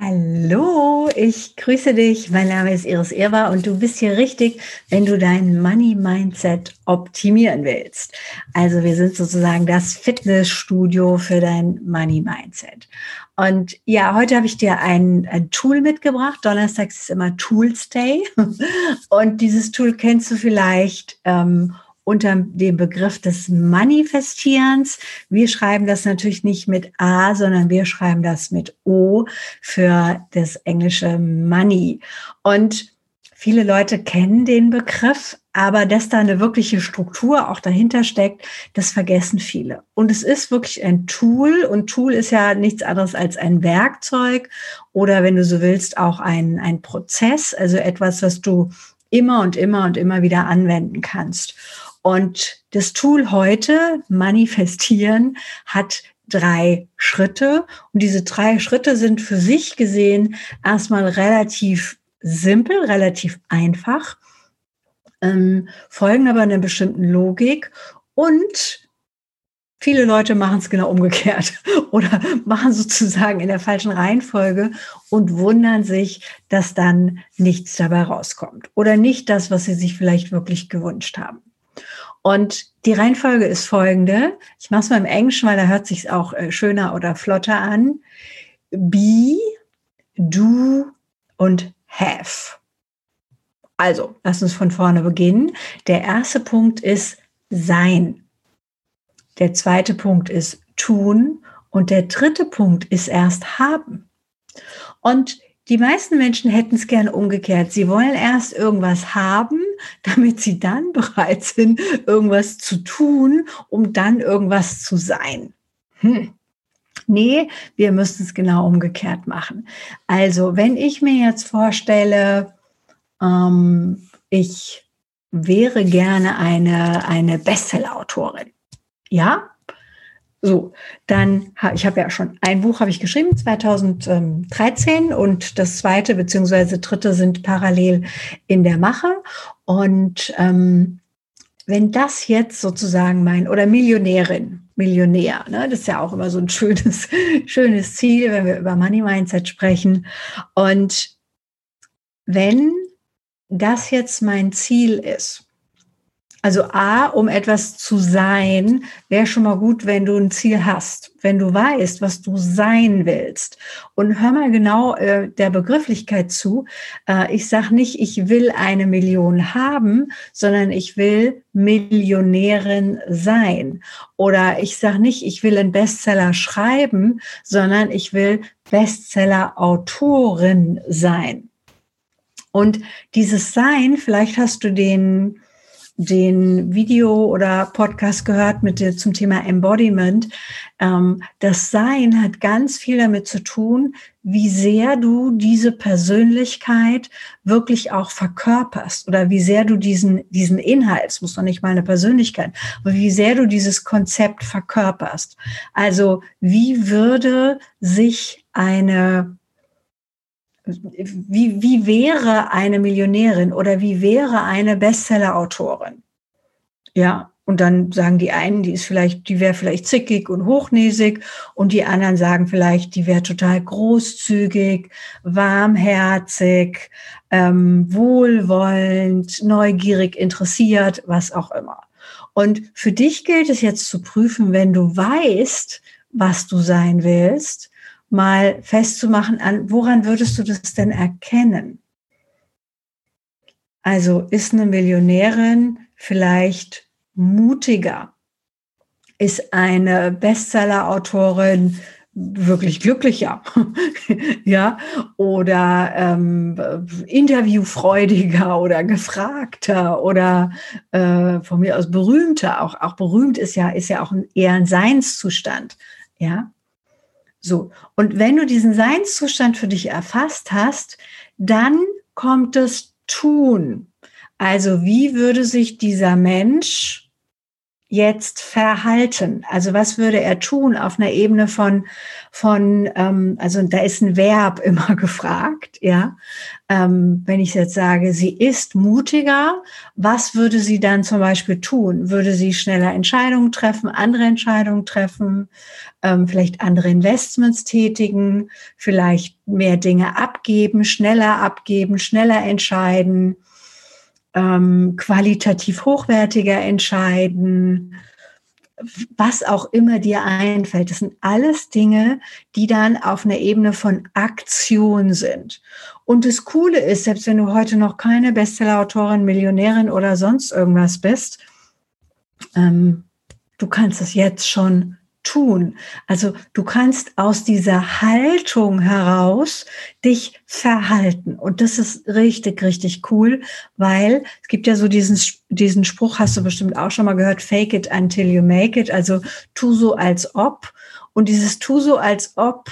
Hallo, ich grüße dich. Mein Name ist Iris Irwa und du bist hier richtig, wenn du dein Money Mindset optimieren willst. Also wir sind sozusagen das Fitnessstudio für dein Money Mindset. Und ja, heute habe ich dir ein, ein Tool mitgebracht. Donnerstags ist immer Tools Day. Und dieses Tool kennst du vielleicht. Ähm, unter dem Begriff des Manifestierens. Wir schreiben das natürlich nicht mit A, sondern wir schreiben das mit O für das englische Money. Und viele Leute kennen den Begriff, aber dass da eine wirkliche Struktur auch dahinter steckt, das vergessen viele. Und es ist wirklich ein Tool und Tool ist ja nichts anderes als ein Werkzeug oder wenn du so willst, auch ein, ein Prozess, also etwas, was du immer und immer und immer wieder anwenden kannst. Und das Tool heute, Manifestieren, hat drei Schritte. Und diese drei Schritte sind für sich gesehen erstmal relativ simpel, relativ einfach, ähm, folgen aber einer bestimmten Logik und Viele Leute machen es genau umgekehrt oder machen sozusagen in der falschen Reihenfolge und wundern sich, dass dann nichts dabei rauskommt oder nicht das, was sie sich vielleicht wirklich gewünscht haben. Und die Reihenfolge ist folgende. Ich mache es mal im Englischen, weil da hört sich auch äh, schöner oder flotter an. Be, do und have. Also, lass uns von vorne beginnen. Der erste Punkt ist sein. Der zweite Punkt ist tun. Und der dritte Punkt ist erst haben. Und die meisten Menschen hätten es gerne umgekehrt. Sie wollen erst irgendwas haben, damit sie dann bereit sind, irgendwas zu tun, um dann irgendwas zu sein. Hm. Nee, wir müssen es genau umgekehrt machen. Also, wenn ich mir jetzt vorstelle, ähm, ich wäre gerne eine, eine Bestseller-Autorin. Ja, so, dann, ich habe ja schon ein Buch habe ich geschrieben, 2013 und das zweite beziehungsweise dritte sind parallel in der Mache. Und ähm, wenn das jetzt sozusagen mein, oder Millionärin, Millionär, ne, das ist ja auch immer so ein schönes, schönes Ziel, wenn wir über Money Mindset sprechen. Und wenn das jetzt mein Ziel ist, also A, um etwas zu sein, wäre schon mal gut, wenn du ein Ziel hast, wenn du weißt, was du sein willst. Und hör mal genau äh, der Begrifflichkeit zu. Äh, ich sage nicht, ich will eine Million haben, sondern ich will Millionärin sein. Oder ich sage nicht, ich will einen Bestseller schreiben, sondern ich will Bestseller-Autorin sein. Und dieses Sein, vielleicht hast du den den Video oder Podcast gehört mit der, zum Thema Embodiment. Ähm, das Sein hat ganz viel damit zu tun, wie sehr du diese Persönlichkeit wirklich auch verkörperst oder wie sehr du diesen, diesen Inhalt, es muss doch nicht mal eine Persönlichkeit, aber wie sehr du dieses Konzept verkörperst. Also wie würde sich eine wie, wie wäre eine Millionärin oder wie wäre eine Bestseller-Autorin? Ja, und dann sagen die einen, die ist vielleicht, die wäre vielleicht zickig und hochnäsig und die anderen sagen vielleicht, die wäre total großzügig, warmherzig, ähm, wohlwollend, neugierig, interessiert, was auch immer. Und für dich gilt es jetzt zu prüfen, wenn du weißt, was du sein willst, mal festzumachen, an woran würdest du das denn erkennen? Also ist eine Millionärin vielleicht mutiger? Ist eine Bestseller-Autorin wirklich glücklicher, ja, oder ähm, interviewfreudiger oder gefragter oder äh, von mir aus berühmter. Auch, auch berühmt ist ja, ist ja auch ein, eher ein Seinszustand, ja. So. Und wenn du diesen Seinszustand für dich erfasst hast, dann kommt das Tun. Also wie würde sich dieser Mensch jetzt verhalten? Also was würde er tun auf einer Ebene von, von ähm, also da ist ein Verb immer gefragt, ja. Ähm, wenn ich jetzt sage, sie ist mutiger, was würde sie dann zum Beispiel tun? Würde sie schneller Entscheidungen treffen, andere Entscheidungen treffen, ähm, vielleicht andere Investments tätigen, vielleicht mehr Dinge abgeben, schneller abgeben, schneller entscheiden? Ähm, qualitativ hochwertiger entscheiden, was auch immer dir einfällt. Das sind alles Dinge, die dann auf einer Ebene von Aktion sind. Und das Coole ist, selbst wenn du heute noch keine Bestsellerautorin, Millionärin oder sonst irgendwas bist, ähm, du kannst es jetzt schon tun. Also du kannst aus dieser Haltung heraus dich verhalten. Und das ist richtig, richtig cool, weil es gibt ja so diesen, diesen Spruch, hast du bestimmt auch schon mal gehört, fake it until you make it. Also tu so als ob. Und dieses tu so als ob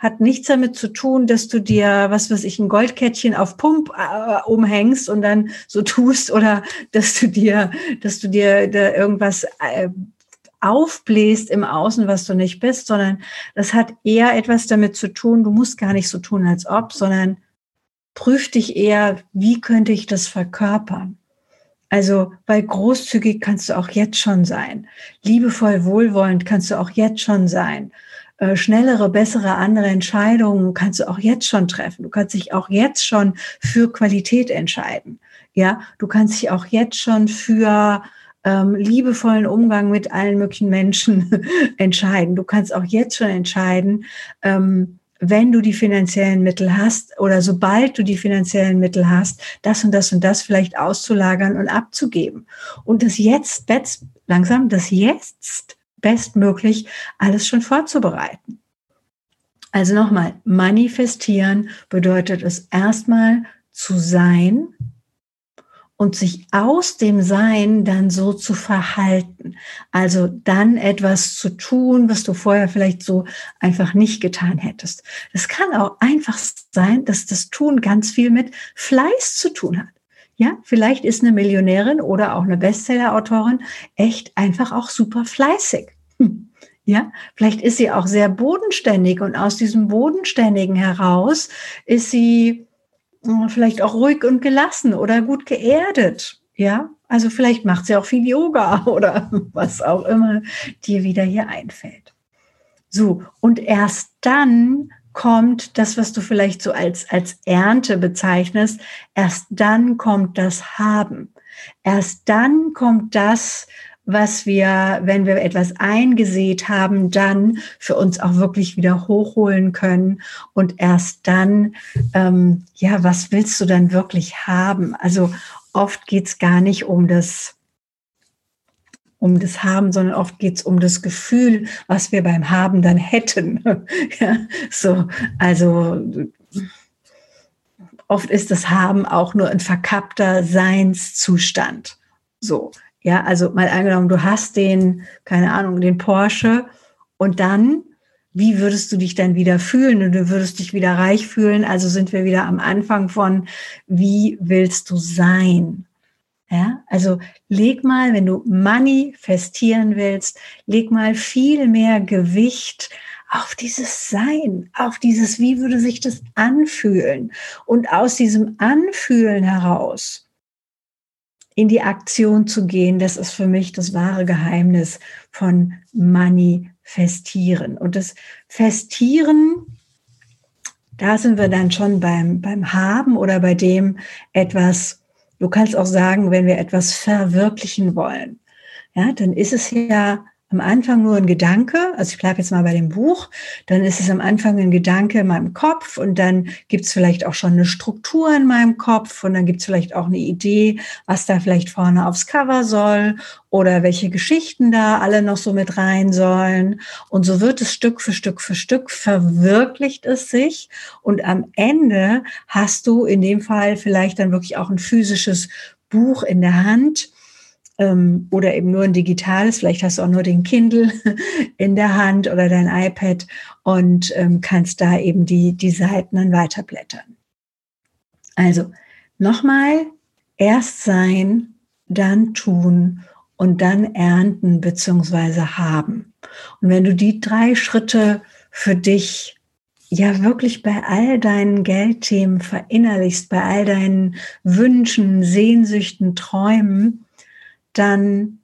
hat nichts damit zu tun, dass du dir, was weiß ich, ein Goldkettchen auf Pump äh, umhängst und dann so tust oder dass du dir, dass du dir da irgendwas äh, aufbläst im Außen, was du nicht bist, sondern das hat eher etwas damit zu tun, du musst gar nicht so tun, als ob, sondern prüf dich eher, wie könnte ich das verkörpern? Also, weil großzügig kannst du auch jetzt schon sein. Liebevoll, wohlwollend kannst du auch jetzt schon sein. Äh, schnellere, bessere, andere Entscheidungen kannst du auch jetzt schon treffen. Du kannst dich auch jetzt schon für Qualität entscheiden. Ja, du kannst dich auch jetzt schon für ähm, liebevollen Umgang mit allen möglichen Menschen entscheiden. Du kannst auch jetzt schon entscheiden, ähm, wenn du die finanziellen Mittel hast oder sobald du die finanziellen Mittel hast, das und das und das vielleicht auszulagern und abzugeben. Und das jetzt, jetzt langsam, das jetzt bestmöglich alles schon vorzubereiten. Also nochmal, manifestieren bedeutet es erstmal zu sein, und sich aus dem Sein dann so zu verhalten. Also dann etwas zu tun, was du vorher vielleicht so einfach nicht getan hättest. Es kann auch einfach sein, dass das Tun ganz viel mit Fleiß zu tun hat. Ja, vielleicht ist eine Millionärin oder auch eine Bestseller-Autorin echt einfach auch super fleißig. Hm. Ja, vielleicht ist sie auch sehr bodenständig und aus diesem Bodenständigen heraus ist sie vielleicht auch ruhig und gelassen oder gut geerdet. Ja, also vielleicht macht sie auch viel Yoga oder was auch immer dir wieder hier einfällt. So, und erst dann kommt das, was du vielleicht so als, als Ernte bezeichnest, erst dann kommt das Haben. Erst dann kommt das, was wir, wenn wir etwas eingesät haben, dann für uns auch wirklich wieder hochholen können. Und erst dann, ähm, ja, was willst du dann wirklich haben? Also oft geht es gar nicht um das, um das Haben, sondern oft geht es um das Gefühl, was wir beim Haben dann hätten. ja, so, also oft ist das Haben auch nur ein verkappter Seinszustand. So, ja, also mal angenommen, du hast den, keine Ahnung, den Porsche und dann, wie würdest du dich dann wieder fühlen und du würdest dich wieder reich fühlen? Also sind wir wieder am Anfang von, wie willst du sein? Ja, also leg mal, wenn du manifestieren willst, leg mal viel mehr Gewicht auf dieses Sein, auf dieses, wie würde sich das anfühlen? Und aus diesem Anfühlen heraus in die Aktion zu gehen, das ist für mich das wahre Geheimnis von Manifestieren. Und das Festieren, da sind wir dann schon beim, beim Haben oder bei dem etwas, du kannst auch sagen, wenn wir etwas verwirklichen wollen, ja, dann ist es ja am Anfang nur ein Gedanke, also ich bleibe jetzt mal bei dem Buch, dann ist es am Anfang ein Gedanke in meinem Kopf und dann gibt es vielleicht auch schon eine Struktur in meinem Kopf und dann gibt es vielleicht auch eine Idee, was da vielleicht vorne aufs Cover soll oder welche Geschichten da alle noch so mit rein sollen. Und so wird es Stück für Stück für Stück, verwirklicht es sich und am Ende hast du in dem Fall vielleicht dann wirklich auch ein physisches Buch in der Hand ähm, oder eben nur ein digitales, vielleicht hast du auch nur den Kindle in der Hand oder dein iPad und ähm, kannst da eben die, die Seiten dann weiterblättern. Also nochmal, erst sein, dann tun und dann ernten bzw. haben. Und wenn du die drei Schritte für dich ja wirklich bei all deinen Geldthemen verinnerlichst, bei all deinen Wünschen, Sehnsüchten, Träumen, dann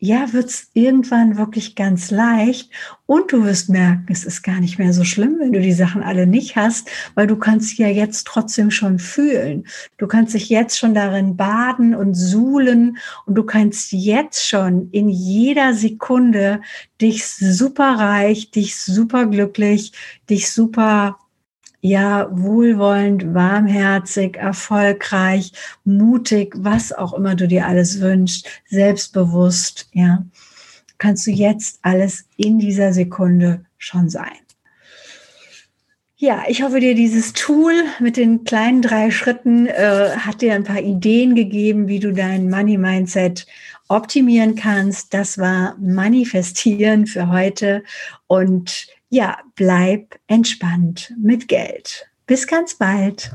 ja, wird's irgendwann wirklich ganz leicht und du wirst merken, es ist gar nicht mehr so schlimm, wenn du die Sachen alle nicht hast, weil du kannst ja jetzt trotzdem schon fühlen. Du kannst dich jetzt schon darin baden und suhlen und du kannst jetzt schon in jeder Sekunde dich super reich, dich super glücklich, dich super ja, wohlwollend, warmherzig, erfolgreich, mutig, was auch immer du dir alles wünschst, selbstbewusst, ja, kannst du jetzt alles in dieser Sekunde schon sein. Ja, ich hoffe dir, dieses Tool mit den kleinen drei Schritten äh, hat dir ein paar Ideen gegeben, wie du dein Money Mindset optimieren kannst. Das war Manifestieren für heute und ja, bleib entspannt mit Geld. Bis ganz bald.